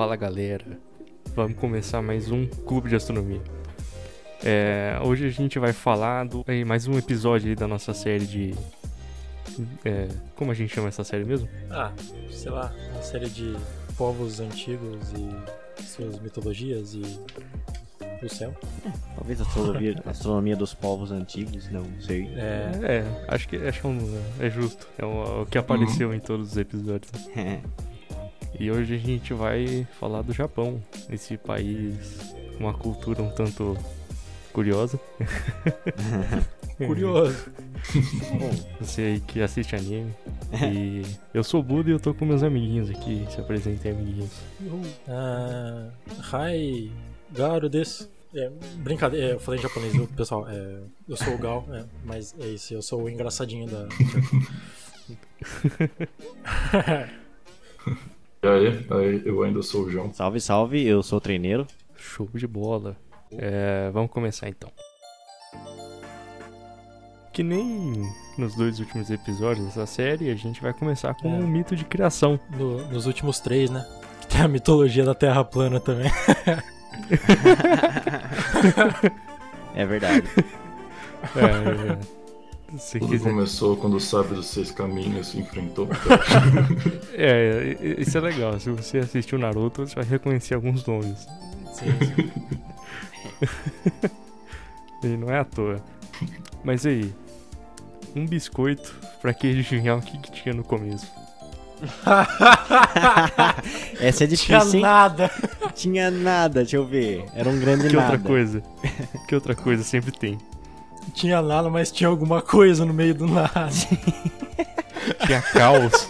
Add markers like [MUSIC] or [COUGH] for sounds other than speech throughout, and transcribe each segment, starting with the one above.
Fala galera, vamos começar mais um Clube de Astronomia. É, hoje a gente vai falar do aí, mais um episódio aí da nossa série de. é, como a gente chama essa série mesmo? Ah, sei lá, uma série de povos antigos e suas mitologias e o céu. Talvez a astronomia, a [LAUGHS] astronomia dos povos antigos, não sei. É, É, acho que, acho que é, um- é justo. É o, o que apareceu em todos os episódios. E hoje a gente vai falar do Japão, esse país com uma cultura um tanto curiosa. [LAUGHS] curioso. [LAUGHS] Bom, Você aí que assiste anime. E eu sou o Buda e eu tô com meus amiguinhos aqui. Se apresentem, amiguinhos. Ah, hi, Garo desu. É, brincadeira, é, eu falei em japonês, viu, pessoal? É, eu sou o Gal, é, mas é isso, eu sou o engraçadinho da. [LAUGHS] E aí, aí, eu ainda sou o João. salve, salve, eu sou o treineiro. Show de bola. É, vamos começar então. Que nem nos dois últimos episódios dessa série, a gente vai começar com É. um mito de criação. No- nos últimos três, né? Que tem a mitologia da Terra plana também. [LAUGHS] É verdade. [LAUGHS] É, se Tudo quiser. começou quando o sábio dos seis caminhos se enfrentou. [LAUGHS] É, isso é legal. Se você assistiu Naruto, você vai reconhecer alguns nomes. Sim, sim. [LAUGHS] E não é à toa. Mas aí, um biscoito pra que adivinhar o que, que tinha no começo. [LAUGHS] Essa é Tinha difícil, hein? nada. Tinha nada, deixa eu ver. Era um grande Que nada. outra coisa? Que outra coisa sempre tem? Tinha nada, mas tinha alguma coisa no meio do nada. [LAUGHS] Tinha caos.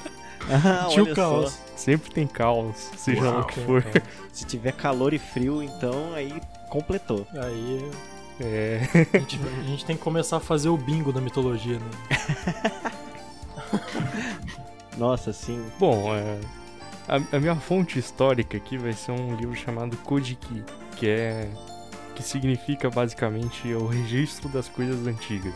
Ah, [LAUGHS] tinha o só. caos. Sempre tem caos, seja lá o Uau. que for. Se tiver calor e frio, então aí completou. Aí É. a gente, a gente tem que começar a fazer o bingo da mitologia, né? [LAUGHS] Nossa, sim. Bom, é, a, a minha fonte histórica aqui vai ser um livro chamado Kojiki, que é que significa basicamente o registro das coisas antigas,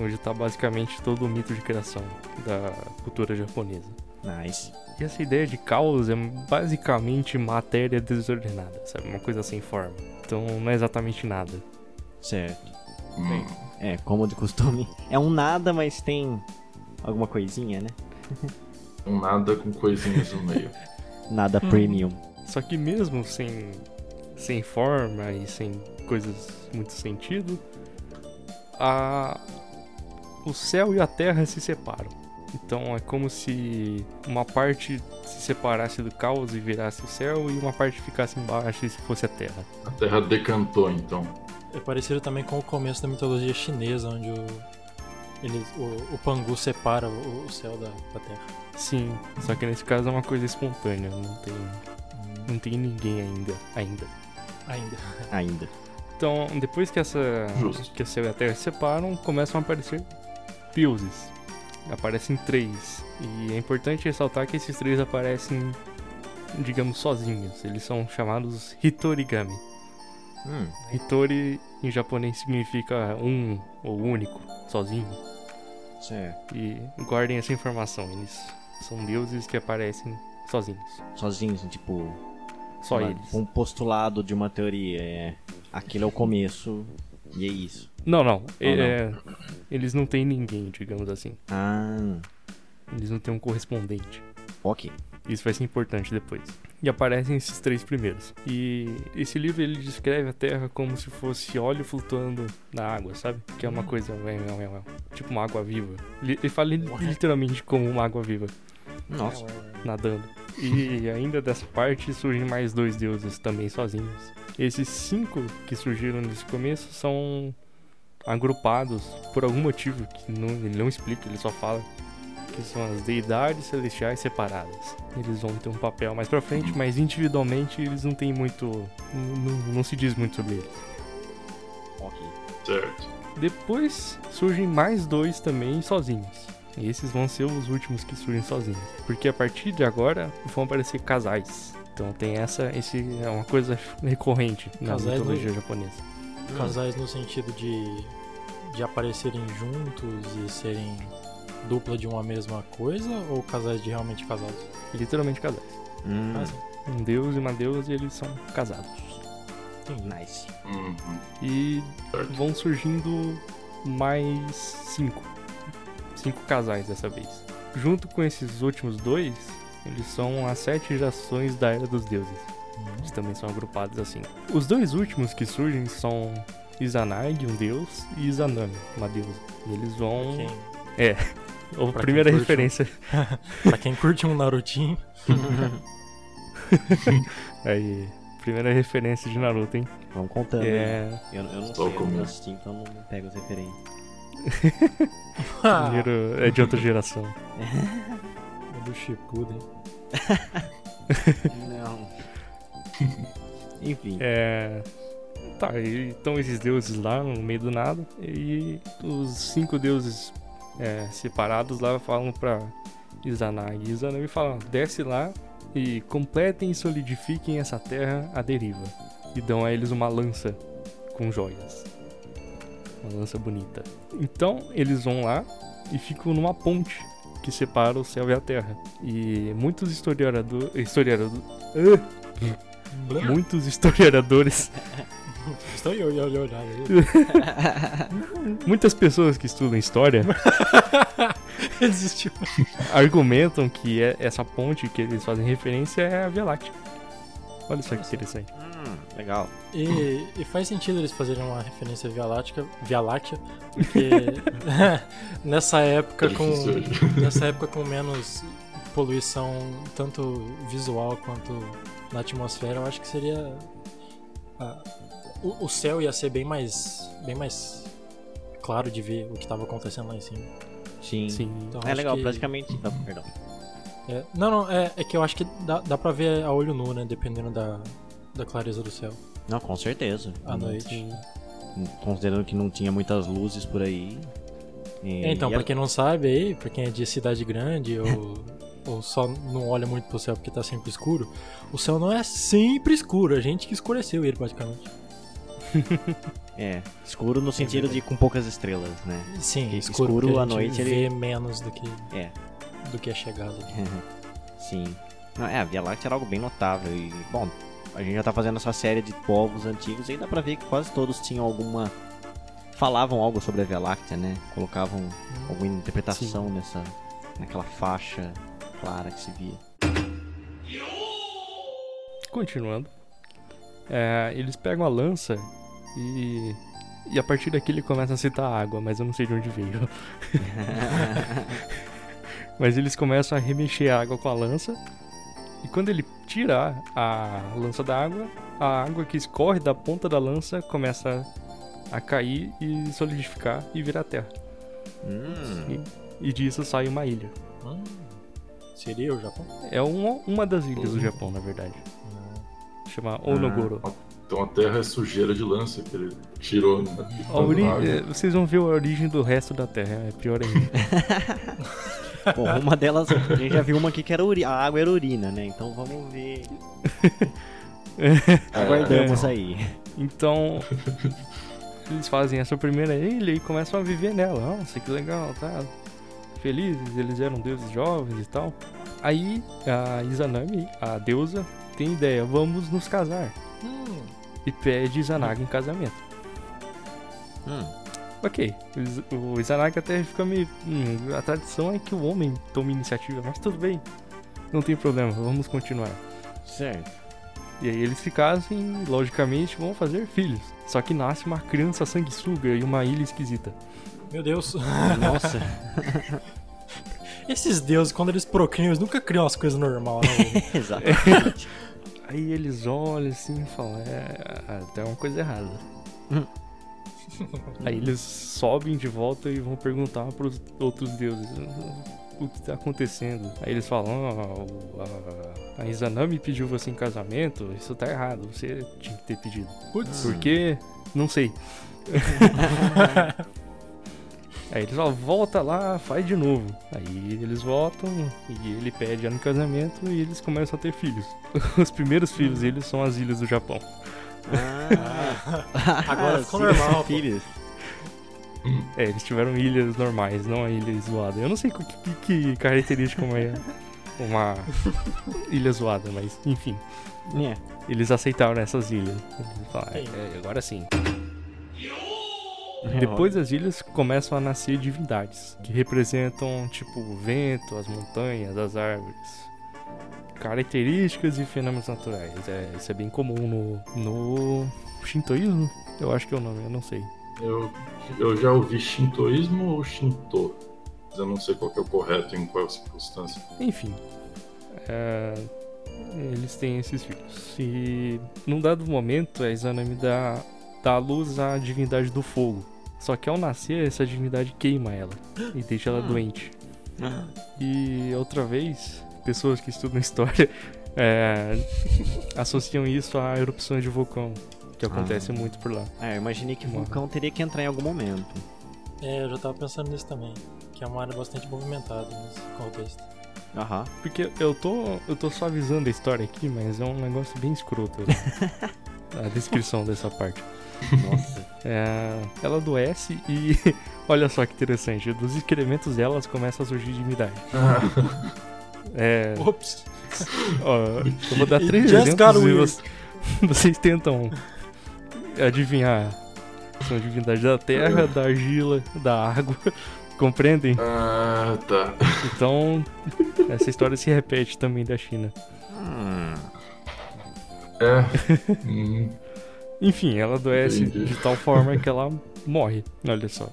onde está basicamente todo o mito de criação da cultura japonesa. Nice. E essa ideia de caos é basicamente matéria desordenada, sabe? Uma coisa sem forma. Então não é exatamente nada. Certo. Hum, É, como de costume. É um nada, mas tem alguma coisinha, né? um nada com coisinhas no meio. [LAUGHS] Nada premium. Só que mesmo sem, sem forma e sem coisas muito sentido, a, o céu e a terra se separam. Então é como se uma parte se separasse do caos e virasse o céu e uma parte ficasse embaixo e se fosse a terra. A terra decantou, então. É parecido também com o começo da mitologia chinesa, onde o, eles, o, o Pangu separa o, o céu da, da terra. Sim, só que nesse caso é uma coisa espontânea, não tem, não tem ninguém ainda, ainda. Ainda. Ainda. Então, depois que essa Justo. que o céu e a terra se separam, começam a aparecer deuses. Aparecem três. E é importante ressaltar que esses três aparecem, digamos, sozinhos. Eles são chamados Hitorigami. Hum, Hitori em japonês significa um ou único, sozinho. certo. E guardem essa informação. Eles são deuses que aparecem sozinhos. Sozinhos, tipo. Só uma- eles. Um postulado de uma teoria. É. Aquele é o começo. E é isso. Não, não. não. é- eles não têm ninguém, digamos assim. Ah. Eles não têm um correspondente. Ok. Isso vai ser importante depois. E aparecem esses três primeiros. E esse livro ele descreve a Terra como se fosse óleo flutuando na água, sabe? Que é uma coisa ué, ué, tipo uma água viva. Ele, fala li- literalmente como uma água viva Nossa. nadando. E ainda dessa parte surgem mais dois deuses também sozinhos. Esses cinco que surgiram nesse começo são agrupados por algum motivo que não, ele não explica, ele só fala que são as deidades celestiais separadas. Eles vão ter um papel mais pra frente, mas individualmente eles não têm muito. Não, não se diz muito sobre eles. Ok. Certo. Depois surgem mais dois também sozinhos. E esses vão ser os últimos que surgem sozinhos. Porque a partir de agora vão aparecer casais. Então tem essa, esse é uma coisa recorrente na Casais mitologia no- japonesa. Casais no sentido de, de aparecerem juntos e serem dupla de uma mesma coisa ou casais de realmente casados? Literalmente casais. Hum, Ah, um deus e uma deusa, e eles são casados. Nice. Uhum. E vão surgindo mais cinco. Cinco casais dessa vez. Junto com esses últimos dois, eles são as sete gerações da Era dos Deuses. Eles também são agrupados assim. Os dois últimos que surgem são Izanagi, um deus, e Izanami, uma deusa. E eles vão. Quem- [LAUGHS] A pra primeira curte um- referência. [LAUGHS] pra quem curte um Narutinho, [LAUGHS] Aí. Primeira referência de Naruto, hein? Vamos contando. né? É. Eu, eu não Só sei, eu não assisti, então não não pego as referências. Primeiro é de outra geração. é do Shippuden. [LAUGHS] Não. [LAUGHS] Enfim. É. Tá, e estão esses deuses lá no meio do nada. E os cinco deuses é, separados lá falam pra Izanagi. Izanagi fala: desce lá e completem e solidifiquem essa terra à deriva. E dão a eles uma lança com joias. Uma lança bonita. Então eles vão lá e ficam numa ponte que separa o céu e a terra. E muitos historiadores. Historiador, muitos historiadores [LAUGHS] [LAUGHS] Muitas pessoas que estudam história [LAUGHS] argumentam que é- essa ponte que eles fazem referência é a Via Láctea. Olha só que interessante. Legal. E, e faz sentido eles fazerem uma referência Via Láctea, Via Láctea porque [LAUGHS] [LAUGHS] nessa época É com [LAUGHS] nessa época com menos poluição tanto visual quanto na atmosfera, eu acho que seria ah, o, o céu ia ser bem mais bem mais claro de ver o que estava acontecendo lá em cima. Sim. Sim. Então, É legal, que- praticamente. Não, perdão. é, não, não, é, é que eu acho que dá, dá pra ver a olho nu, né? Dependendo da, da clareza do céu Não, com certeza. à noite. Considerando que não tinha muitas luzes por aí. E- É, então, e pra a- quem não sabe aí, pra quem é de cidade grande ou, [LAUGHS] ou só não olha muito pro céu porque tá sempre escuro, o céu não é sempre escuro, a gente que escureceu ele praticamente. [LAUGHS] É, escuro no sentido de com poucas estrelas, né? Sim, Porque escuro, escuro a à gente noite, vê ele- menos do que, É. do que é chegado. [LAUGHS] Sim. Não, é, a Via Láctea era algo bem notável. E, bom, a gente já tá fazendo essa série de povos antigos e dá pra ver que quase todos tinham alguma. Falavam algo sobre a Via Láctea, né? Colocavam alguma interpretação nessa. naquela faixa clara que se via. Continuando. É, eles pegam a lança e. E a partir daqui ele começa a citar água, mas eu não sei de onde veio. [LAUGHS] Mas eles começam a remexer a água com a lança. E quando ele tira a lança da água, a água que escorre da ponta da lança começa a cair e solidificar e virar terra. Hum, E disso sai uma ilha. Hum, seria o Japão? É uma, uma das ilhas do Japão, na verdade. Chama Onogoro. Então a terra é sujeira de lança que ele tirou né? A ori- é, Vocês vão ver a origem do resto da Terra, é pior ainda. [LAUGHS] Bom, uma delas, a gente já viu uma aqui que era uri... a água era urina, né? Então vamos ver. [LAUGHS] Aguardamos aí. Então, eles fazem essa primeira ilha e começam a viver nela. Nossa, que legal, tá? Felizes, eles eram deuses jovens e tal. Aí a Izanami, a deusa, tem ideia: vamos nos casar. Hum, E pede Izanagi em casamento. Hum, Ok, o Iz- o Izanagi até fica meio. hum, a tradição é que o homem tome iniciativa, mas tudo bem. Não tem problema, vamos continuar. certo. E aí eles se casam e, logicamente, vão fazer filhos. Só que nasce uma criança sanguessuga e uma ilha esquisita. meu Deus. Nossa. [LAUGHS] Esses deuses, quando eles procriam, eles nunca criam as coisas normais, né? [LAUGHS] Exatamente. [LAUGHS] Aí eles olham assim e falam: É, tem uma coisa errada. Hum. Aí eles sobem de volta e vão perguntar pros outros deuses: O que tá acontecendo? Aí eles falam: ah, o- a, a Izanami pediu você em casamento, isso tá errado, você tinha que ter pedido. Putz. Por quê? Não sei. [LAUGHS] Aí eles falam, volta lá, faz de novo. Aí eles voltam e ele pede ela em casamento e eles começam a ter filhos. [LAUGHS] Os primeiros filhos deles são as ilhas do Japão. Ah, [LAUGHS] Agora ficou normal, pô. Filhos. É, eles tiveram ilhas normais, não a ilha zoada. Eu não sei que, que, que característica é. uma ilha zoada, mas enfim. É. Eles aceitaram essas ilhas. Falaram, "É, é, agora sim. [LAUGHS] Depois das ilhas começam a nascer divindades, que representam tipo o vento, as montanhas, as árvores. Características e fenômenos naturais. É, isso é bem comum no, no Shintoísmo, eu acho que é o nome, eu não sei. Eu, eu já ouvi shintoísmo ou shinto. Mas eu não sei qual que é o correto em qual circunstância. Enfim, é, eles têm esses filhos. E num dado momento, a Izanami dá, dá à luz à divindade do fogo. Só que ao nascer, essa divindade queima ela e deixa ela Hum. doente. E outra vez, pessoas que estudam [LAUGHS] história é, associam isso a erupções de vulcão, que acontece muito por lá. É, eu imaginei que o Morre. vulcão teria que entrar em algum momento. É, eu já tava pensando nisso também. Que é uma área bastante movimentada nesse contexto. Aham. Porque eu tô, eu tô suavizando a história aqui, mas é um negócio bem escroto. [LAUGHS] a descrição dessa parte. Nossa. É, ela adoece e [LAUGHS] olha só que interessante, dos excrementos delas começa a surgir divindade. É, Ops! ó, eu vou dar [LAUGHS] três exemplos e vocês, [LAUGHS] vocês tentam adivinhar. São divindades da terra, da argila, da água. [LAUGHS] Compreendem? Ah, tá. Então, essa história se repete também da China. Hum. É. Hum, Enfim, ela adoece Entendi. de tal forma que ela morre. Olha só,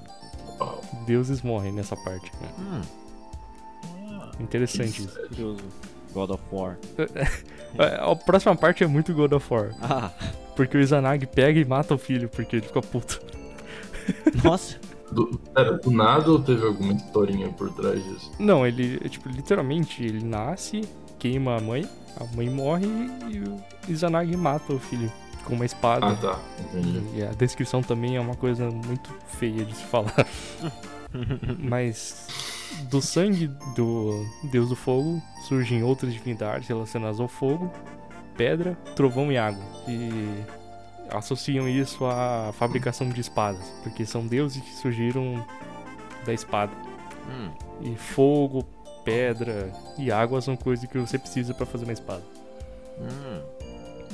deuses morrem nessa parte. Hum. Interessante isso. Curioso. God of War. [LAUGHS] É, A próxima parte é muito God of War. Ah, Porque o Izanagi pega e mata o filho, porque ele fica puto. [LAUGHS] nossa. Do, pera, do nada ou teve alguma historinha por trás disso? Não, ele, é, tipo, literalmente, ele nasce, queima a mãe, a mãe morre e o Izanagi mata o filho com uma espada. Ah, tá. Entendi. E a descrição também é uma coisa muito feia de se falar. [LAUGHS] [LAUGHS] Mas do sangue do Deus do Fogo surgem outras divindades relacionadas ao fogo, pedra, trovão e água. E associam isso à fabricação de espadas, porque são deuses que surgiram da espada. Hum. E fogo, pedra e água são coisas que você precisa pra fazer uma espada. Hum.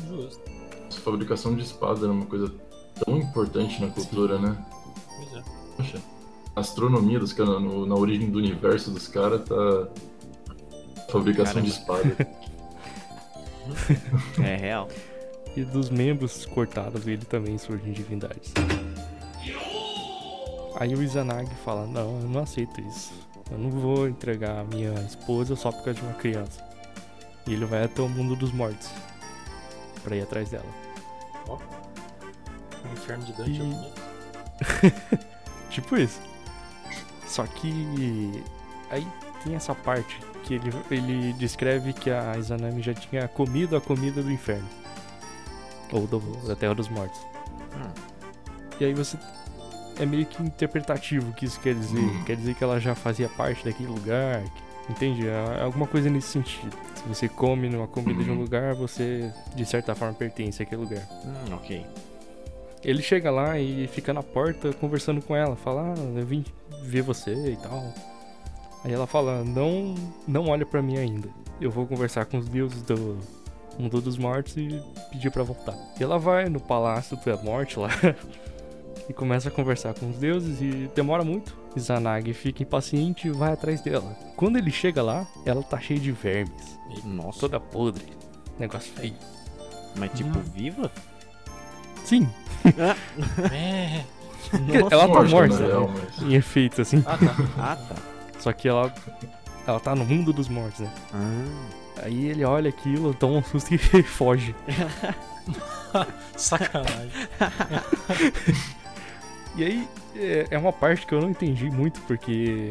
Justo. A fabricação de espada era uma coisa tão importante na cultura, né? Pois é. Poxa, astronomia dos caras, no- na origem do universo dos caras, tá. Fabricação de espada. [LAUGHS] É real. E dos membros cortados dele também surgem divindades. Aí o Izanagi fala: Não, eu não aceito isso. Eu não vou entregar a minha esposa só por causa de uma criança. E ele vai até o mundo dos mortos pra ir atrás dela. O inferno de Dante E- é bonito. [LAUGHS] Tipo isso. Só que aí tem essa parte que ele, ele descreve que a Izanami já tinha comido a comida do inferno. Ou do- da Terra dos Mortos. Hum. E aí você. É meio que interpretativo o que isso quer dizer. Hum. Quer dizer que ela já fazia parte daquele lugar. que- Entende? É alguma coisa nesse sentido. Se você come numa comida de um Uhum. lugar, você de certa forma pertence àquele lugar. Hum, ok. Ele chega lá e fica na porta conversando com ela, fala, ah, eu vim ver você e tal. Aí ela fala, não, não olha pra mim ainda. Eu vou conversar com os deuses do mundo dos mortos e pedir pra voltar. E ela vai no palácio da morte lá [LAUGHS] e começa a conversar com os deuses e demora muito. Izanagi fica impaciente e vai atrás dela. Quando ele chega lá, ela tá cheia de vermes, Nossa. toda podre, negócio feio. Mas tipo, viva? Sim, [LAUGHS] É. ela tá Morta, morta, na real, né? mas- em efeito assim. Ah, tá. [LAUGHS] Ah, tá. Só que ela. Ela tá no mundo dos mortos, né? Ah. Aí ele olha aquilo, toma um susto [LAUGHS] e foge. [LAUGHS] Sacanagem. E aí é, é uma parte que eu não entendi muito, porque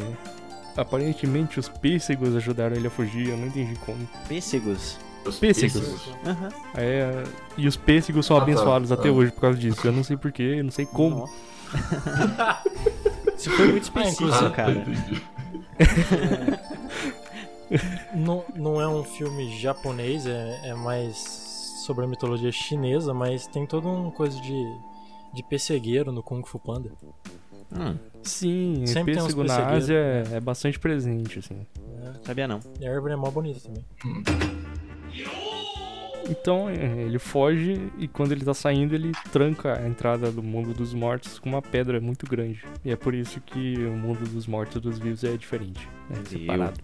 aparentemente os pêssegos ajudaram ele a fugir, eu não entendi como. Pêssegos. Os Pêssegos. Aham. É, e os pêssegos são Ah, tá. abençoados até Ah. hoje por causa disso. Eu não sei porquê, eu não sei como. Nossa. [LAUGHS] Isso foi muito específico, inclusive- Ah, cara. entendi. [LAUGHS] Não, não é um filme japonês, é, é mais sobre a mitologia chinesa, mas tem toda uma coisa de, de pessegueiro no Kung Fu Panda. Hum, Sim, Sempre tem na. Ásia é, é bastante presente, assim. sabia não. E a árvore é mó bonita também. [LAUGHS] Então é, ele foge e quando ele tá saindo ele tranca a entrada do mundo dos mortos com uma pedra muito grande. E é por isso que o mundo dos mortos e dos vivos é diferente. É separado.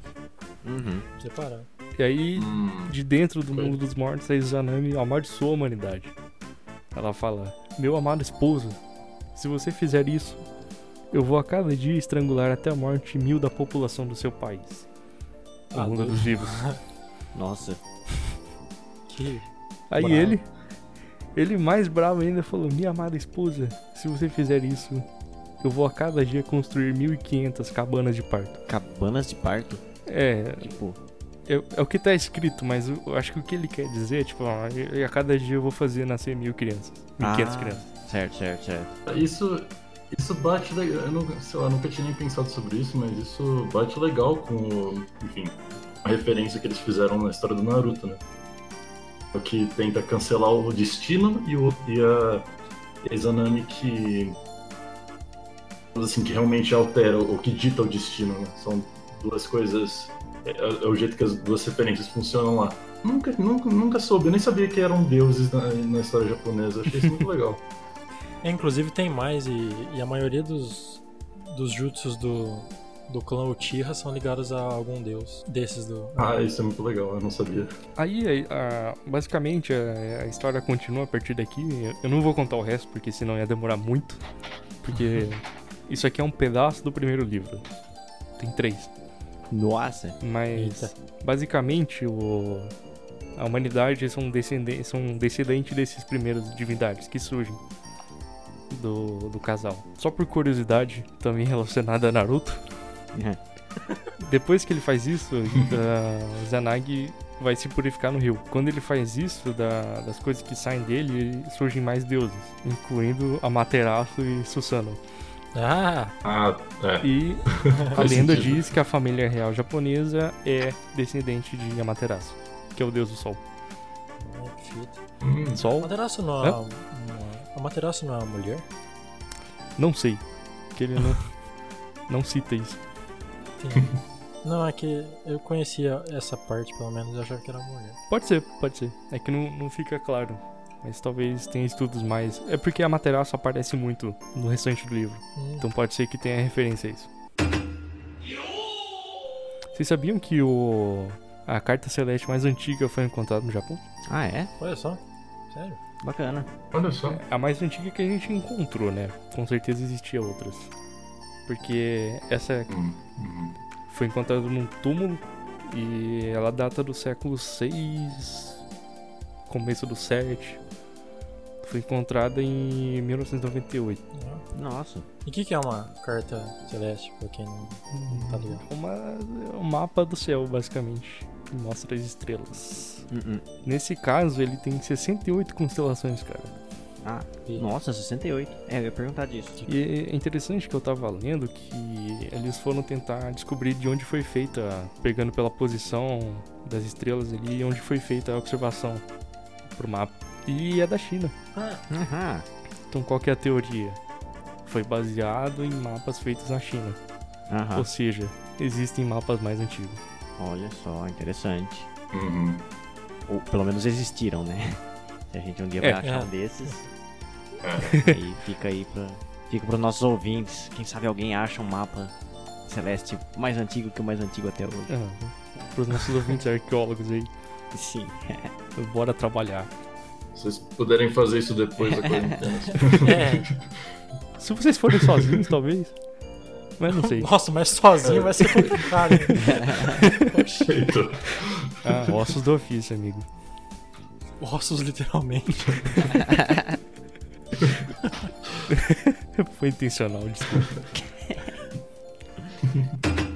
Uhum. Separado. E aí, Hum, de dentro do mundo dos mortos, a Izanami amaldiçoa a humanidade. Ela fala: Meu amado esposo, se você fizer isso, eu vou a cada dia estrangular até a morte mil da população do seu país. O Ah, mundo dos vivos. [LAUGHS] Nossa. Que. Aí Bravo. ele, ele mais bravo ainda falou: Minha amada esposa, se você fizer isso, eu vou a cada dia construir 1500 cabanas de parto. Cabanas de parto? É, Tipo, é, é o que tá escrito, mas eu, acho que o que ele quer dizer é: tipo, ó, a cada dia eu vou fazer nascer mil crianças. 1500 Ah. crianças. certo, certo, certo. Isso, isso bate legal. Eu não, sei lá, nunca tinha nem pensado sobre isso, mas isso bate legal com, o- enfim, a referência que eles fizeram na história do Naruto, né? Que tenta cancelar o destino e, o, e a Izanami que. assim, que realmente altera, ou que dita o destino, né? São duas coisas. É, é o jeito que as duas referências funcionam lá. Nunca, nunca, nunca soube, eu nem sabia que eram deuses na, na história japonesa. Achei isso muito [LAUGHS] legal. É, inclusive tem mais e, e a maioria dos, dos jutsus do, do clã Uchiha são ligados a algum deus desses do. Ah, isso é muito legal, eu não sabia. Aí, a- basicamente, a, a história continua a partir daqui. Eu- não vou contar o resto, porque senão ia demorar muito. Porque [LAUGHS] isso aqui é um pedaço do primeiro livro. Tem três. Nossa. Mas, Eita. basicamente, o, a humanidade são descendentes, são descendentes desses primeiros divindades que surgem do, do casal. Só por curiosidade, também [LAUGHS] relacionada a Naruto. Depois que ele faz isso, a Zanagi vai se purificar no rio. Quando ele faz isso, da- das coisas que saem dele, surgem mais deuses, incluindo Amaterasu e Susanoo. Ah! Ah, é. E [LAUGHS] a lenda sentido. diz que a família real japonesa é descendente de Amaterasu, que é o deus do sol. Hum, Sol? Amaterasu não é. uma- Amaterasu não é uma mulher? Não sei. Que ele não, não cita isso. [LAUGHS] Não, é que eu conhecia essa parte, pelo menos, eu achava que era uma mulher. Pode ser, pode ser. É que não, não fica claro. Mas talvez tenha estudos mais. É porque a Amaterasu aparece muito no restante do livro. Hum, Então pode ser que tenha referência a isso. Vocês sabiam que o a carta celeste mais antiga foi encontrada no Japão? Ah, é? olha só. Sério? Bacana. olha só. É a mais antiga que a gente encontrou, né? Com certeza existia outras. Porque essa Hum, hum. foi encontrada num túmulo e ela data do século 6, começo do 7. Foi encontrada em 1998. Ah. Nossa. E o que, que é uma carta celeste, pra quem não, não tá ligado? Uma, é um mapa do céu, basicamente. Que mostra as estrelas. Hum, hum. Nesse caso, ele tem 68 constelações, cara. Ah, E- nossa, 68. É, eu ia perguntar disso. E é interessante que eu tava lendo que eles foram tentar descobrir de onde foi feita, pegando pela posição das estrelas ali, onde foi feita a observação pro mapa. E é da China. Aham. Então qual que é a teoria? Foi baseado em mapas feitos na China. Aham. Ou seja, existem mapas mais antigos. Olha só, interessante. Uhum. Ou pelo menos existiram, né? [LAUGHS] Se a gente um dia vai É. achar É. um desses, É. aí fica aí pra. Fica pros nossos ouvintes. Quem sabe alguém acha um mapa celeste mais antigo que o mais antigo até hoje. Ah, pros nossos ouvintes arqueólogos aí, Sim. [LAUGHS] bora trabalhar. Se vocês puderem fazer isso depois da quarentena. [LAUGHS] É, Se vocês forem sozinhos, talvez. Mas não sei. nossa, mas sozinho vai ser complicado. Feito. [LAUGHS] Ah, ossos do ofício, amigo. Ossos, literalmente. [LAUGHS] Foi intencional, desculpa. [LAUGHS]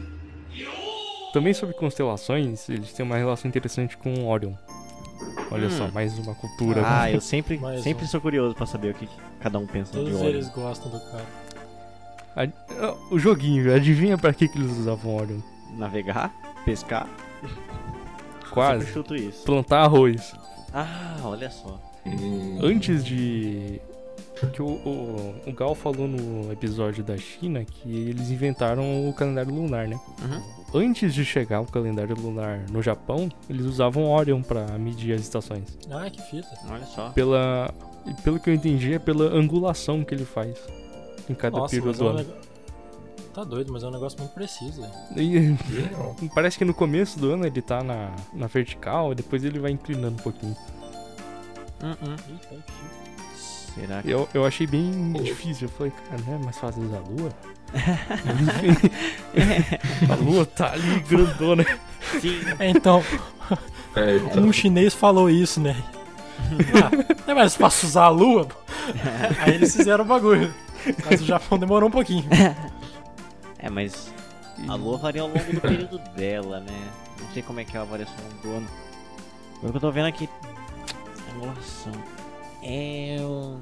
Também sobre constelações, eles têm uma relação interessante com Orion. Olha Hum. só, mais uma cultura. Ah, eu sempre, [LAUGHS] Mais sempre um. sou curioso pra saber o que cada um pensa de Todos Orion. eles gostam do cara. Ad- O joguinho, adivinha pra que, que eles usavam Orion? Navegar, pescar. Quase. Sempre chuto isso. Plantar arroz. Ah, olha só. Hum, Antes de Que o, o, o Gal falou no episódio da China que eles inventaram o calendário lunar, né? Uhum. Antes de chegar o calendário lunar no Japão, eles usavam Orion pra medir as estações. Ah, que fita. Olha só. Pela, pelo que eu entendi, é pela angulação que ele faz em cada Nossa, período é do um ano. neg- Tá doido, mas é um negócio muito preciso. E [LAUGHS] parece que no começo do ano ele tá na, na vertical, e depois ele vai inclinando um pouquinho. Uhum. Eita, que. Será que. Eu, eu achei bem Pô. difícil. Eu falei, cara, não é mais fácil usar a lua? [LAUGHS] A lua tá ali grandona. Sim. É, Então, É, então, um chinês falou isso, né? Ah, não é mais fácil usar a lua? Aí eles fizeram o bagulho. Mas o Japão demorou um pouquinho. É, mas a lua varia ao longo do período dela, né? Não sei como é que é a variação do ano. Pelo que eu tô vendo aqui. Angulação. É. Eu,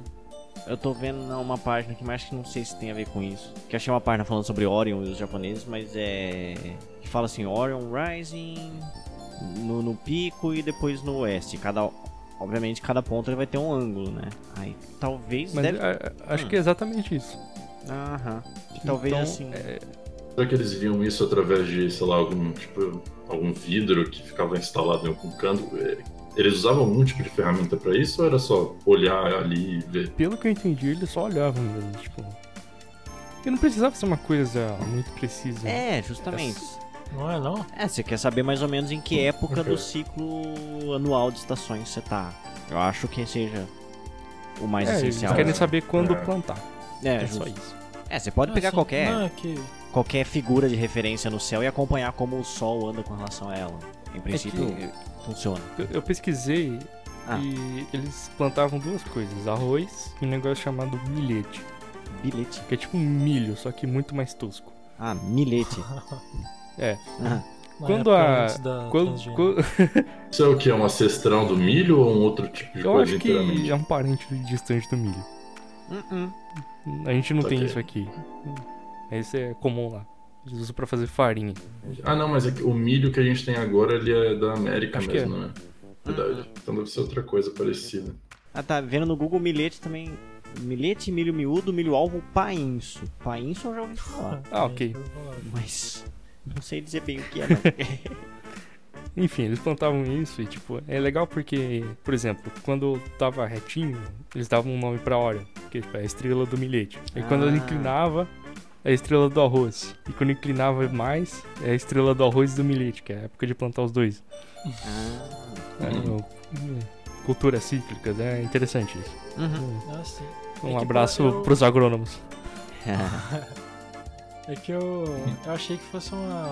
eu tô vendo uma página aqui, mas acho que não sei se tem a ver com isso. Que achei uma página falando sobre Orion e os japoneses, mas é. Que fala assim: Orion Rising no, no pico e depois no oeste. Cada. Obviamente, cada ponto ele vai ter um ângulo, né? Aí talvez. Mas deve... a- a- acho Hum. que é exatamente isso. Aham. Talvez Então, assim. é, será que eles viam isso através de, sei lá, algum tipo, algum vidro que ficava instalado em algum canto? É, Eles usavam algum tipo de ferramenta pra isso ou era só olhar ali e ver? pelo que eu entendi, eles só olhavam mesmo, tipo. E não precisava ser uma coisa muito precisa. É, justamente. Não é não? É, você quer saber mais ou menos em que época do ciclo anual de estações você tá. Eu acho que seja o mais É, eles essencial. querem né? saber quando É. plantar. É, É justo. só isso. É, você pode Ah, pegar qualquer, Não, é que... qualquer figura de referência no céu e acompanhar como o sol anda com relação a ela. Em princípio, que- funciona. Eu, eu pesquisei Ah. e eles plantavam duas coisas: arroz e um negócio chamado milhete. Bilhete. Que é tipo um milho, só que muito mais tosco. Ah, milhete. [LAUGHS] É. Ah, Quando a- Quando, quando- [LAUGHS] Isso é o que? É um ancestrão do milho ou um outro tipo de eu coisa acho que é um parente distante do milho. uh-uh. A gente não tem isso aqui. Esse é comum lá. Eles usam pra fazer farinha. Ah, não, mas é que o milho que a gente tem agora, ele é da América Acho mesmo, né? Verdade. Então deve ser outra coisa parecida. Ah, tá. Vendo no Google milhete também. Milhete, milho miúdo, milho alvo, painço. Painço eu já ouvi falar. Ah, ok. Mas não sei dizer bem o que é, não. [LAUGHS] Enfim, eles plantavam isso e, tipo, é legal porque, por exemplo, quando tava retinho, eles davam um nome pra Orion, que tipo, é a estrela do milhete. E quando Ah. ela inclinava, é a estrela do arroz. E quando inclinava mais, é a estrela do arroz e do milhete, que é a época de plantar os dois. Ah. É, Uhum. o- culturas cíclicas, é interessante isso. Uhum. Ah, sim. Um É que, abraço eu- pros agrônomos. [LAUGHS] É que eu, eu achei que fosse uma,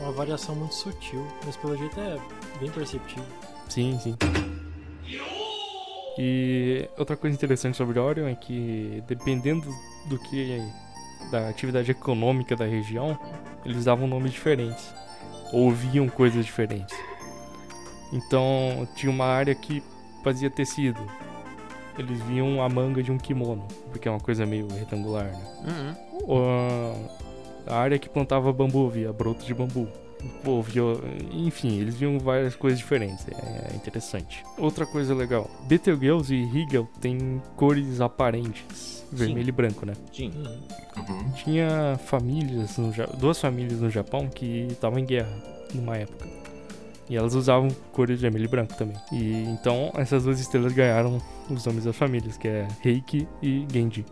uma variação muito sutil, mas pelo jeito é bem perceptível. Sim, sim. E outra coisa interessante sobre Orion é que dependendo do que da atividade econômica da região, eles davam nomes diferentes ou viam coisas diferentes. Então, tinha uma área que fazia tecido. Eles viam a manga de um kimono, porque é uma coisa meio retangular, né? Uhum. A área que plantava bambu via broto de bambu. Pô, via, enfim, eles viam várias coisas diferentes. É, interessante. Outra coisa legal: Betelgeuse e Hegel têm cores aparentes, vermelho e branco, né? Sim. Uhum. Tinha famílias, no duas famílias no Japão que estavam em guerra numa época. E elas usavam cores vermelho e branco também. E então essas duas estrelas ganharam os nomes das famílias, que é Reiki e Genji.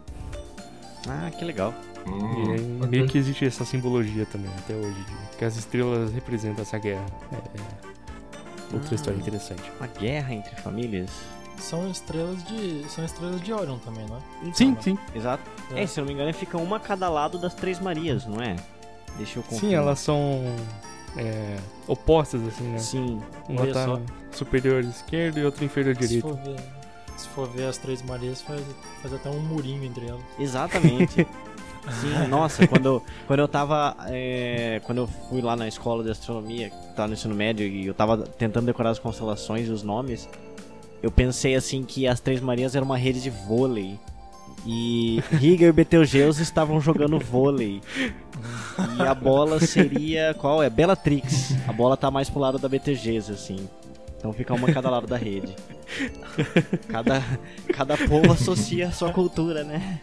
Ah, que legal. E Hum, ok. meio que existe essa simbologia também até hoje, que as estrelas representam essa guerra. É, é outra Ah. história interessante. Uma guerra entre famílias. São estrelas de. São estrelas de Orion também, não é? Sim, Então, sim. Exato. É. É. se eu não me engano, fica uma a cada lado das Três Marias, não é? Deixa eu confirmar. Sim, elas são é, opostas, assim, né? Sim. Uma tá só. superior esquerda e outra inferior Se direita. for ver, se for ver as três Marias, faz, faz até um murinho entre elas. Exatamente. [LAUGHS] Sim, nossa, quando, eu- quando eu tava. é, quando eu fui lá na escola de astronomia, tava no ensino médio, e eu tava tentando decorar as constelações e os nomes, eu pensei assim que as Três Marias eram uma rede de vôlei. E Riga e Betelgeuse estavam jogando vôlei. E a bola seria. Qual é? Bellatrix. A bola tá mais pro lado da Betelgeuse, assim. Então fica uma a cada lado da rede. [LAUGHS] Cada, cada povo associa a sua cultura, né?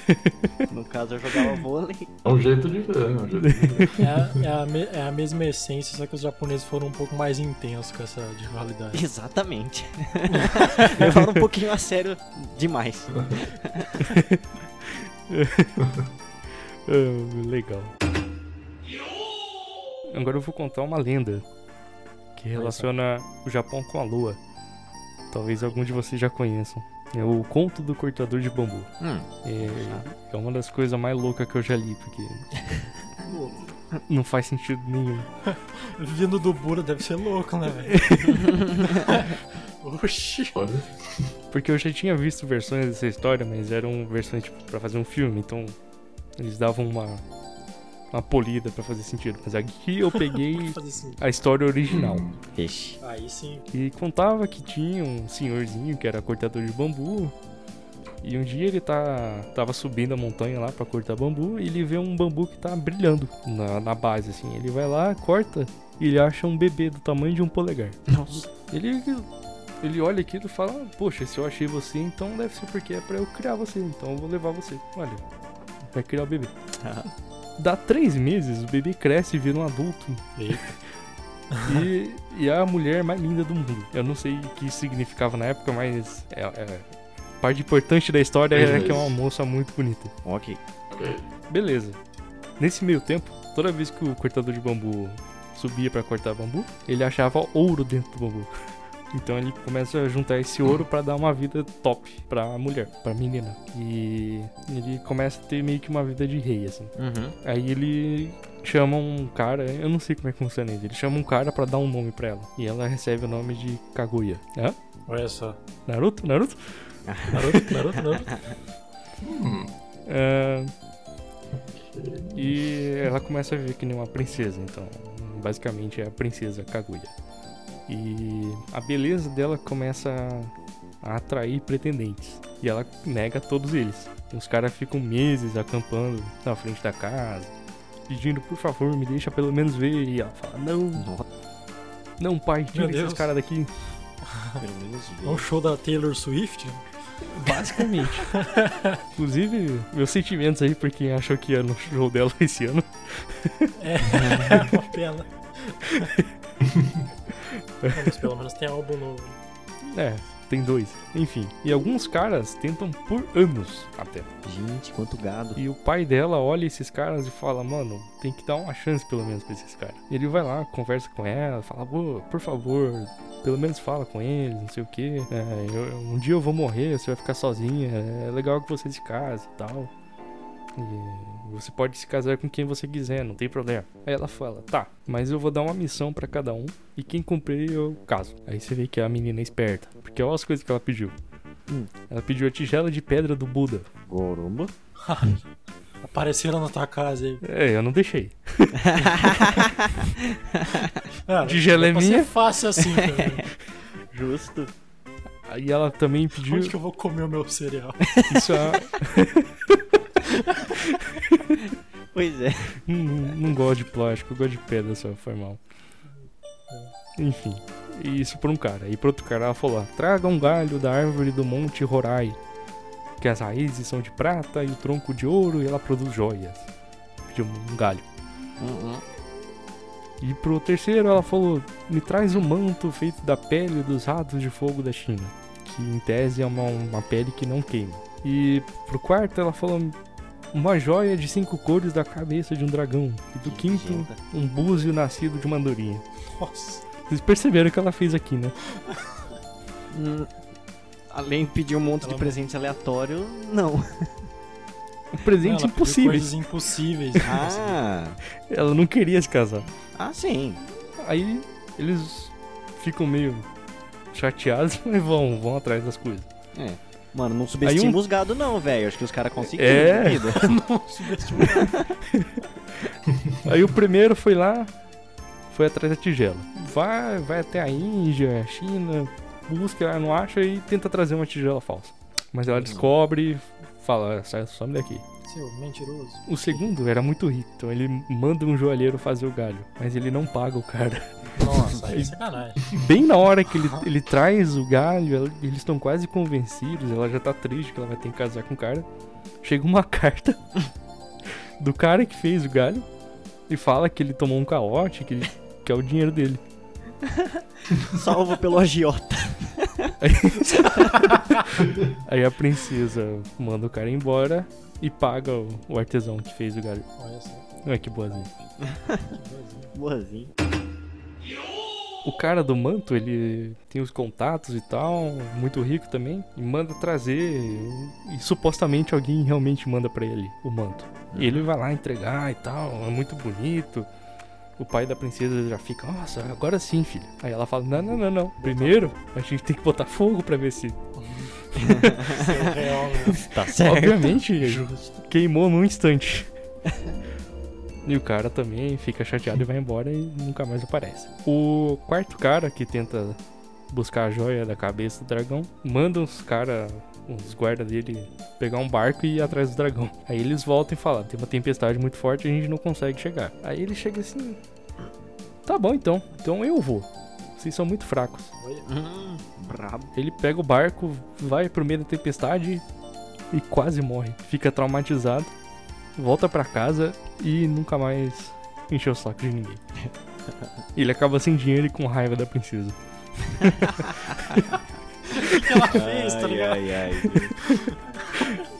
[LAUGHS] No caso, eu jogava vôlei. É um jeito de ver, né? É um jeito de ver. É a, é a me- é a mesma essência, só que os japoneses foram um pouco mais intensos com essa rivalidade. Exatamente. [LAUGHS] Levaram um pouquinho a sério demais. Ah, legal. Agora eu vou contar uma lenda que relaciona o Japão com a lua. Talvez algum de vocês já conheçam. É o conto do cortador de bambu. Hum, É, é uma das coisas mais loucas que eu já li, porque [LAUGHS] não faz sentido nenhum. [LAUGHS] Vindo do Bura deve ser louco, né, velho? [LAUGHS] Oxi. Porque eu já tinha visto versões dessa história, mas eram versões tipo, pra fazer um filme, então eles davam uma, uma polida pra fazer sentido. Mas aqui eu [LAUGHS] peguei a história original. Vixe. Aí sim. E contava que tinha um senhorzinho que era cortador de bambu. E um dia ele tá, tava subindo a montanha lá pra cortar bambu e ele vê um bambu que tá brilhando na, na base, assim. Ele vai lá, corta e ele acha um bebê do tamanho de um polegar. Nossa. Ele, ele olha aquilo e fala: "Ah, Poxa, se eu achei você, então deve ser porque é pra eu criar você. Então eu vou levar você. Olha, vai criar o bebê. [LAUGHS] Dá três meses, o bebê cresce e vira um adulto. Eita. E, e é a mulher mais linda do mundo. Eu não sei o que isso significava na época, mas é, é- a parte importante da história é que é uma moça muito bonita. Ok. ok. Beleza. Nesse meio tempo, toda vez que o cortador de bambu subia pra cortar bambu, ele achava ouro dentro do bambu. [LAUGHS] Então ele começa a juntar esse ouro pra dar uma vida top pra mulher, pra menina. E ele começa a ter meio que uma vida de rei, assim. Uhum. Aí ele chama um cara, eu não sei como é que funciona isso. Ele chama um cara pra dar um nome pra ela. E ela recebe o nome de Kaguya. Hã? Olha só. Naruto? Naruto? Naruto, Naruto, Naruto. [LAUGHS] Hum, Ah, e ela começa a viver que nem uma princesa, então basicamente é a princesa Kaguya. E a beleza dela começa a, atrair pretendentes. E ela nega todos eles. Os caras ficam meses acampando na frente da casa, pedindo por favor, me deixa pelo menos ver. E ela fala: Não, não, pai, tira esses caras daqui. [LAUGHS] pelo menos É um show da Taylor Swift? Basicamente. [LAUGHS] Inclusive, meus sentimentos aí por quem achou que ia no show dela esse ano. É, [LAUGHS] uma pena. Mas pelo menos tem álbum novo. [LAUGHS] É, tem dois. Enfim. E alguns caras tentam por anos até. Gente, quanto gado. E o pai dela olha esses caras e fala, mano, tem que dar uma chance pelo menos pra esses caras. Ele vai lá, conversa com ela, fala, pô, por favor, pelo menos fala com eles, não sei o que. um dia eu vou morrer, você vai ficar sozinha, é legal que você se case e tal. E você pode se casar com quem você quiser, não tem problema. Aí ela fala, tá, mas eu vou dar uma missão pra cada um e quem cumprir eu caso. Aí você vê que a menina é esperta, porque olha as coisas que ela pediu. Hum. Ela pediu a tigela de pedra do Buda. Gorumba. [LAUGHS] Apareceram na tua casa aí. É, eu não deixei. Cara, [LAUGHS] Tigela é pra ser minha? fácil assim, cara. [LAUGHS] Justo. Aí ela também pediu. Onde que eu vou comer o meu cereal? Isso é. [LAUGHS] Pois é. não, não gosto de plástico, eu gosto de pedra só, foi mal. Enfim, isso pra um cara. E pro outro cara ela falou: "Ah, traga um galho da árvore do Monte Rorai, que as raízes são de prata e o tronco de ouro e ela produz joias. Pediu um galho. Uhum. E pro terceiro ela falou: me traz um manto feito da pele dos ratos de fogo da China, que em tese é uma, uma pele que não queima. E pro quarto ela falou: uma joia de cinco cores da cabeça de um dragão. E do quinto, um búzio nascido de uma andorinha. Nossa. Vocês perceberam o que ela fez aqui, né? Hum, Além de pedir um monte de Ela- [LAUGHS] presentes aleatórios, não. Presentes pediu impossíveis. Coisas impossíveis. [LAUGHS] Ah, Ela não queria se casar. ah sim. Aí eles ficam meio chateados, [LAUGHS] mas vão, vão atrás das coisas. É. Mano, não subestima um- os gado não, velho. Acho que os caras conseguiram É. vida. [LAUGHS] Não subestimar. Aí o primeiro foi lá, foi atrás da tigela. Vai, vai até a Índia, a China, busca, não acha e tenta trazer uma tigela falsa. Mas ela descobre e fala, sai, some daqui. Seu mentiroso. O segundo era muito rico, então ele manda um joalheiro fazer o galho, mas ele não paga o cara. Nossa, aí é sacanagem. Bem na hora que ele, ele traz o galho, eles estão quase convencidos, ela já tá triste que ela vai ter que casar com o cara. Chega uma [LAUGHS] carta do cara que fez o galho e fala que ele tomou um calote, que, ele- que é o dinheiro dele. Salvo pelo agiota. [LAUGHS] Aí a princesa manda o cara embora e paga o, o artesão que fez o galho. Olha só. Olha que boazinha. Boazinho. O cara do manto, ele tem os contatos e tal, muito rico também, e manda trazer. E supostamente alguém realmente manda pra ele o manto. E ele vai lá entregar e tal, é muito bonito. O pai da princesa já fica, nossa, agora sim, filho. Aí ela fala, não, não, não, não. Primeiro, a gente tem que botar fogo pra ver se. [LAUGHS] Né? [LAUGHS] Tá certo. Obviamente, queimou num instante. E o cara também fica chateado e vai embora e nunca mais aparece. O quarto cara que tenta buscar a joia da cabeça do dragão manda uns cara, uns guarda dele pegar um barco e ir atrás do dragão. Aí eles voltam e falam: tem uma tempestade muito forte e a gente não consegue chegar. Aí ele chega assim: tá bom então, então eu vou. Vocês são muito fracos. Hum, brabo. Ele pega o barco, vai pro meio da tempestade e quase morre. Fica traumatizado, volta pra casa e nunca mais encheu o saco de ninguém. [LAUGHS] Ele acaba sem dinheiro e com raiva da princesa. O que ela fez, tá Ai, ligado? ai, ai.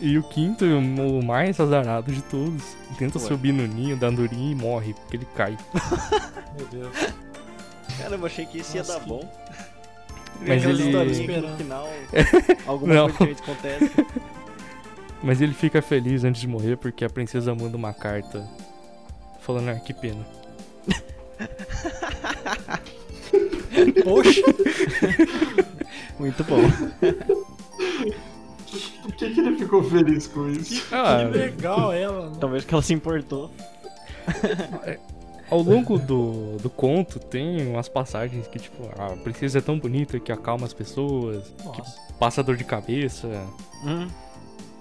E o quinto, o mais azarado de todos, tenta Ué. subir no ninho da andorinha e morre, porque ele cai. Meu Deus. Caramba, achei que isso ia Nossa, dar que- bom. Mas Aquela ele- no final [LAUGHS] alguma Não. coisa diferente acontece. Mas ele fica feliz antes de morrer porque a princesa manda uma carta falando, ah, que pena. [LAUGHS] Poxa, [LAUGHS] Muito bom. Por que, que ele ficou feliz com isso? Ah, que legal ela. né? Talvez que ela se importou. Ao longo do, do conto tem umas passagens que, tipo, a princesa é tão bonita que acalma as pessoas, Nossa. passa dor de cabeça, Hum,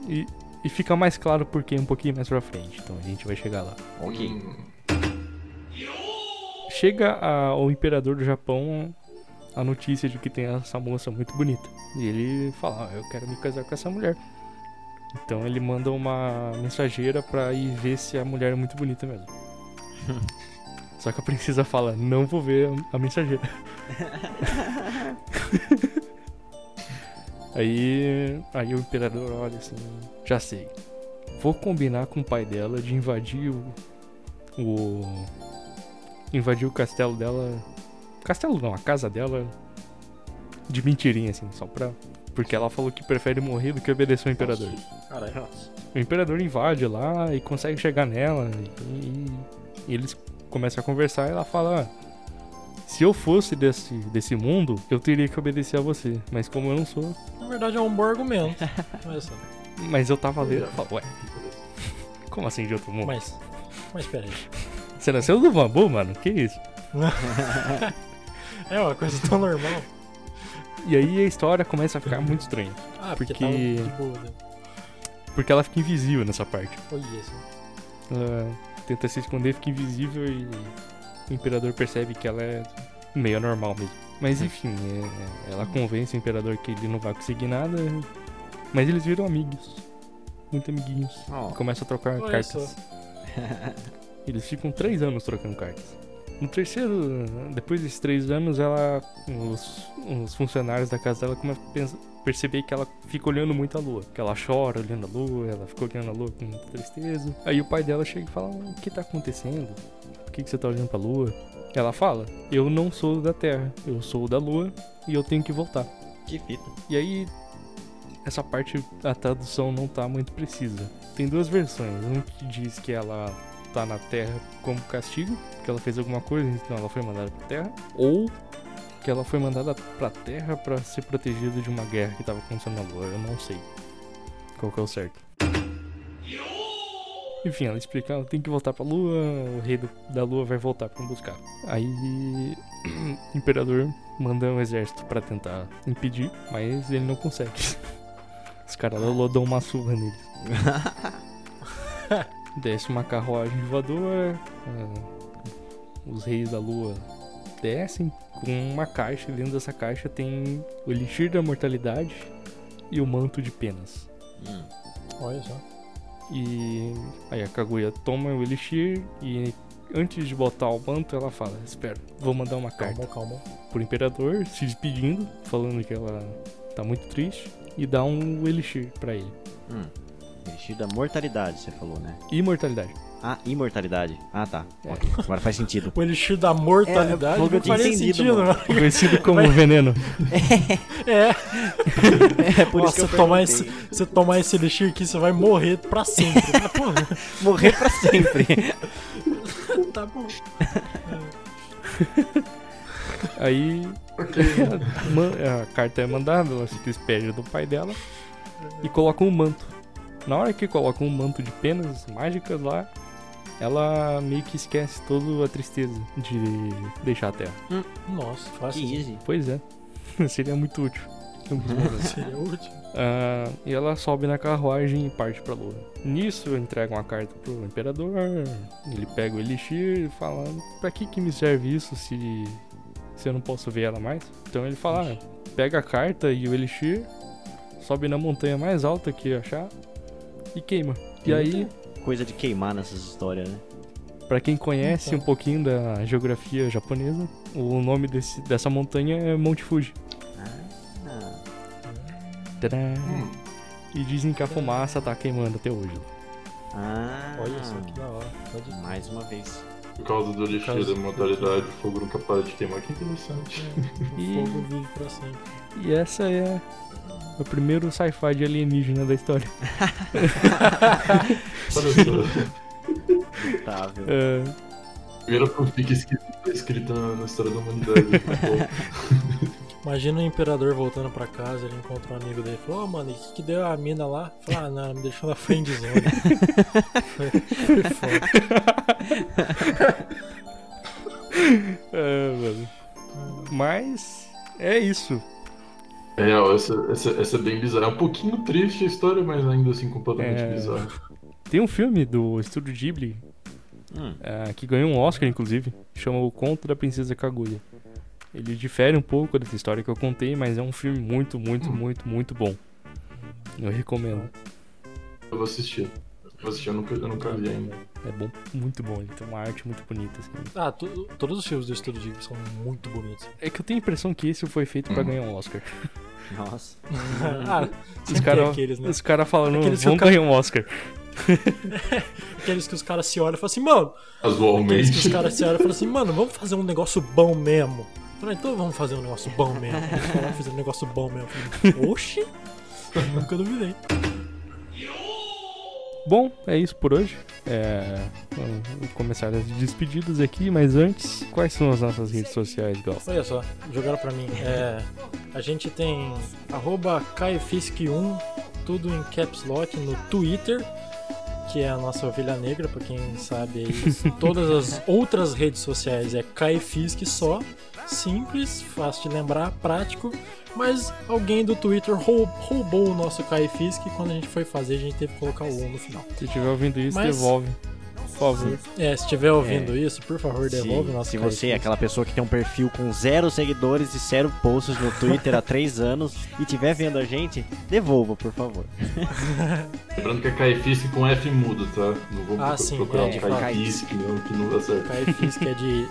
e, e fica mais claro porque um pouquinho mais pra frente, então a gente vai chegar lá. ok. Hum, Chega ao imperador do Japão a notícia de que tem essa moça muito bonita. E ele fala, ah, eu quero me casar com essa mulher. Então ele manda uma mensageira pra ir ver se a mulher é muito bonita mesmo. [LAUGHS] Só que a princesa fala, não vou ver a, a mensageira. [LAUGHS] aí, aí o imperador olha assim, já sei. Vou combinar com o pai dela de invadir o, o invadir o castelo dela. Castelo não, a casa dela. De mentirinha, assim, só pra. Porque ela falou que prefere morrer do que obedecer ao imperador. Caralho. O imperador invade lá e consegue chegar nela. E, e eles começam a conversar e ela fala: "Ah, Se eu fosse desse, desse mundo, eu teria que obedecer a você. Mas como eu não sou. Na verdade é um bom argumento. Só. [LAUGHS] Mas eu tava lendo. Ué, como assim de outro mundo? Mas. Mas pera aí. Você nasceu do bambu, mano? Que isso? [LAUGHS] É uma coisa tão normal. E aí a história começa a ficar muito estranha. Ah, porque, Porque- tava de boa. Né? Porque ela fica invisível nessa parte. Olha isso. Ela tenta se esconder, fica invisível e o imperador percebe que ela é meio normal mesmo. Mas enfim, é- ela convence o imperador que ele não vai conseguir nada. Mas eles viram amigos. Muito amiguinhos. Ó, Começam a trocar Olha cartas. [LAUGHS] Eles ficam três anos trocando cartas. No terceiro, depois desses três anos, ela. Os, os funcionários da casa dela começam a pensa- perceber que ela fica olhando muito a lua. Que ela chora olhando a lua, ela fica olhando a lua com muita tristeza. Aí o pai dela chega e fala: O que tá acontecendo? Por que, que você tá olhando pra lua? Ela fala: Eu não sou da terra, eu sou da lua e eu tenho que voltar. que fita. E aí, essa parte da tradução não tá muito precisa. Tem duas versões. Um que diz que ela tá na Terra como castigo, que ela fez alguma coisa, então ela foi mandada pra Terra. Ou que ela foi mandada pra Terra pra ser protegida de uma guerra que tava acontecendo Lua. Eu não sei qual que é o certo. Enfim, ela explica, ela tem que voltar pra Lua, o rei do- da Lua vai voltar pra buscar. Aí, [CLEARS THROAT] o Imperador manda um exército pra tentar impedir, mas ele não consegue. [LAUGHS] Os caras lua dão uma surra neles. [LAUGHS] Desce uma carruagem voadora. ah, os reis da lua descem com uma caixa. e Dentro dessa caixa tem o elixir da mortalidade e o manto de penas. Hum. Olha só. E aí a Kaguya toma o elixir e antes de botar o manto ela fala: Espera, vou mandar uma carta Calma, calma. pro imperador se despedindo, falando que ela tá muito triste e dá um elixir pra ele. Hum. Elixir da mortalidade, você falou, né? Imortalidade. Ah, imortalidade. Ah, tá. É. Ok, Agora faz sentido. [LAUGHS] O elixir da mortalidade É, que eu não faria entendido, sentido, mano. mano. Conhecido como veneno. [LAUGHS] É, É por Nossa, você tomar, esse, você tomar esse elixir aqui, você vai morrer pra sempre. Mas, [LAUGHS] Porra, Morrer pra sempre. tá bom. Aí Ok. man- a carta é mandada, ela se despede do pai dela e coloca um manto. Na hora que coloca um manto de penas mágicas lá, ela meio que esquece toda a tristeza de deixar a Terra. Nossa, que fácil. easy. Pois é, [LAUGHS] seria muito útil. Muito bom. [LAUGHS] Seria útil. Ah, e ela sobe na carruagem e parte pra lua. Nisso, entrega uma carta pro imperador. Ele pega o elixir e fala: Pra que que me serve isso se, se eu não posso ver ela mais? Então ele fala: ah, Pega a carta e o elixir, sobe na montanha mais alta que achar e queima. E aí, Coisa de queimar nessas histórias, né? pra quem conhece Então. um pouquinho da geografia japonesa, o nome desse, dessa montanha é Monte Fuji. Ah, Tadã! E dizem que a fumaça tá queimando até hoje. ah, Olha só que da hora. Pode. Mais uma vez. Por causa do elixir causa- da mortalidade, o fogo nunca para de queimar. Que interessante. [LAUGHS] O E- fogo vive pra sempre. E essa é o primeiro sci-fi de alienígena da história. [LAUGHS] Só. Notável. É, Primeira fanfic escrita, na história da humanidade. [LAUGHS] Imagina o imperador voltando pra casa, ele encontra um amigo dele e falou, ó mano, e o que, que deu a mina lá? Fala, ah não, me deixou na friend zone. foi, foi foda. é, mano. Mas é isso. É essa, essa, essa é bem bizarra. É um pouquinho triste a história, mas ainda assim completamente É. bizarra. Tem um filme do estúdio Ghibli Hum. é, que ganhou um Oscar, inclusive, chama O Conto da Princesa Kaguya. Ele difere um pouco dessa história que eu contei, mas é um filme muito, muito, muito, muito bom. Eu recomendo. Eu vou assistir. Eu vou assistir, eu nunca, eu nunca vi ainda. É bom, muito bom. Ele tem uma arte muito bonita. Assim. Ah, tu- todos os filmes do Estúdio Ghibli são muito bonitos. É que eu tenho a impressão que esse foi feito pra Uhum. ganhar um Oscar. Nossa. [LAUGHS] ah, Os caras aqueles, né? os cara falando, Aqueles que vão ganhar um Oscar. [LAUGHS] Aqueles que os caras se olham e falam assim, mano, aqueles que os Casualmente. caras se olham e falam assim, mano, vamos fazer um negócio bom mesmo. Falei, então vamos fazer um negócio bom mesmo. [LAUGHS] Fizeram um negócio bom mesmo. Falei, Oxi! Nunca duvidei. Bom, é isso por hoje. É, vou começar as despedidas aqui, mas antes, quais são as nossas redes sociais, Gal? Olha só, jogaram pra mim. É, a gente tem arroba KaiFisk1, tudo em caps lock no Twitter, que é a nossa ovelha negra, pra quem sabe aí. [LAUGHS] Todas as outras redes sociais é KaiFisk só. Simples, fácil de lembrar, prático. Mas alguém do Twitter rou- roubou o nosso KaiFisk e quando a gente foi fazer a gente teve que colocar o 1 no final. Se estiver ouvindo isso, Mas- devolve. Por favor. É, se estiver ouvindo isso, por favor, devolve o se, nosso se você é aquela pessoa que tem um perfil com zero seguidores e zero posts no Twitter há três anos e estiver vendo a gente, devolva, por favor. Lembrando que é Caifisk com F mudo, tá? Não vou Ah, sim, procurar é, um. Caifisk, não, que não dá certo. KaiFisk é de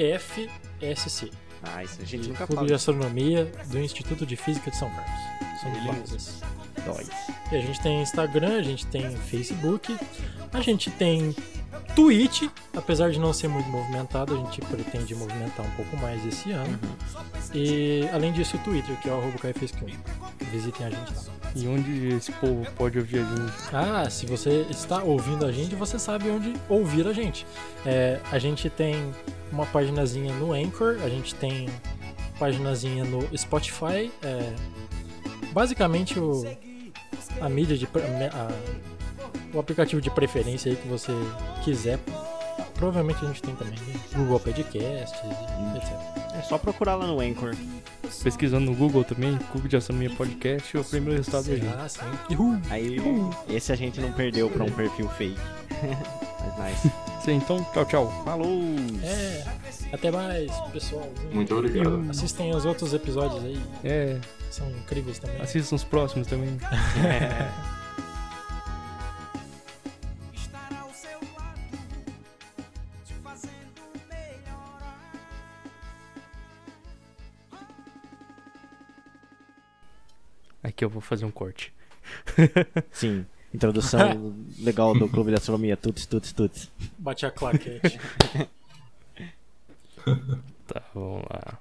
C-A-I-F-S-C. Ah, isso a gente de nunca Clube fala. de Astronomia do Instituto de Física de São Carlos. São Ele Dói. E a gente tem Instagram, a gente tem Facebook, a gente tem Twitch, apesar de não ser muito movimentado, a gente pretende movimentar um pouco mais esse ano. E além disso, o Twitter, que é o KFSQ. Visitem a gente lá. E onde esse povo pode ouvir a gente? Ah, se você está ouvindo a gente, você sabe onde ouvir a gente. É, a gente tem uma paginazinha no Anchor, a gente tem paginazinha no Spotify. é, basicamente o, a mídia de pre- a- o aplicativo de preferência aí que você quiser. Provavelmente a gente tem também Google Podcasts, e etc. É só procurar lá no Anchor. pesquisando no Google também, Clube de Astronomia Podcast, o primeiro resultado a gente. Ah, sim. Uhul. Aí, esse a gente não perdeu pra um perfil fake. [LAUGHS] Mas nice. Sim, então, tchau, tchau. Falou! É. Até mais, pessoal. Muito obrigado. Assistem os outros episódios aí. É, São incríveis também. assistam os próximos também. [LAUGHS] Aqui eu vou fazer um corte. Sim. [LAUGHS] Introdução [LAUGHS] legal do Clube de Astronomia. Tuts, tuts, tuts. Bate a claquete. [LAUGHS] tá, vamos lá.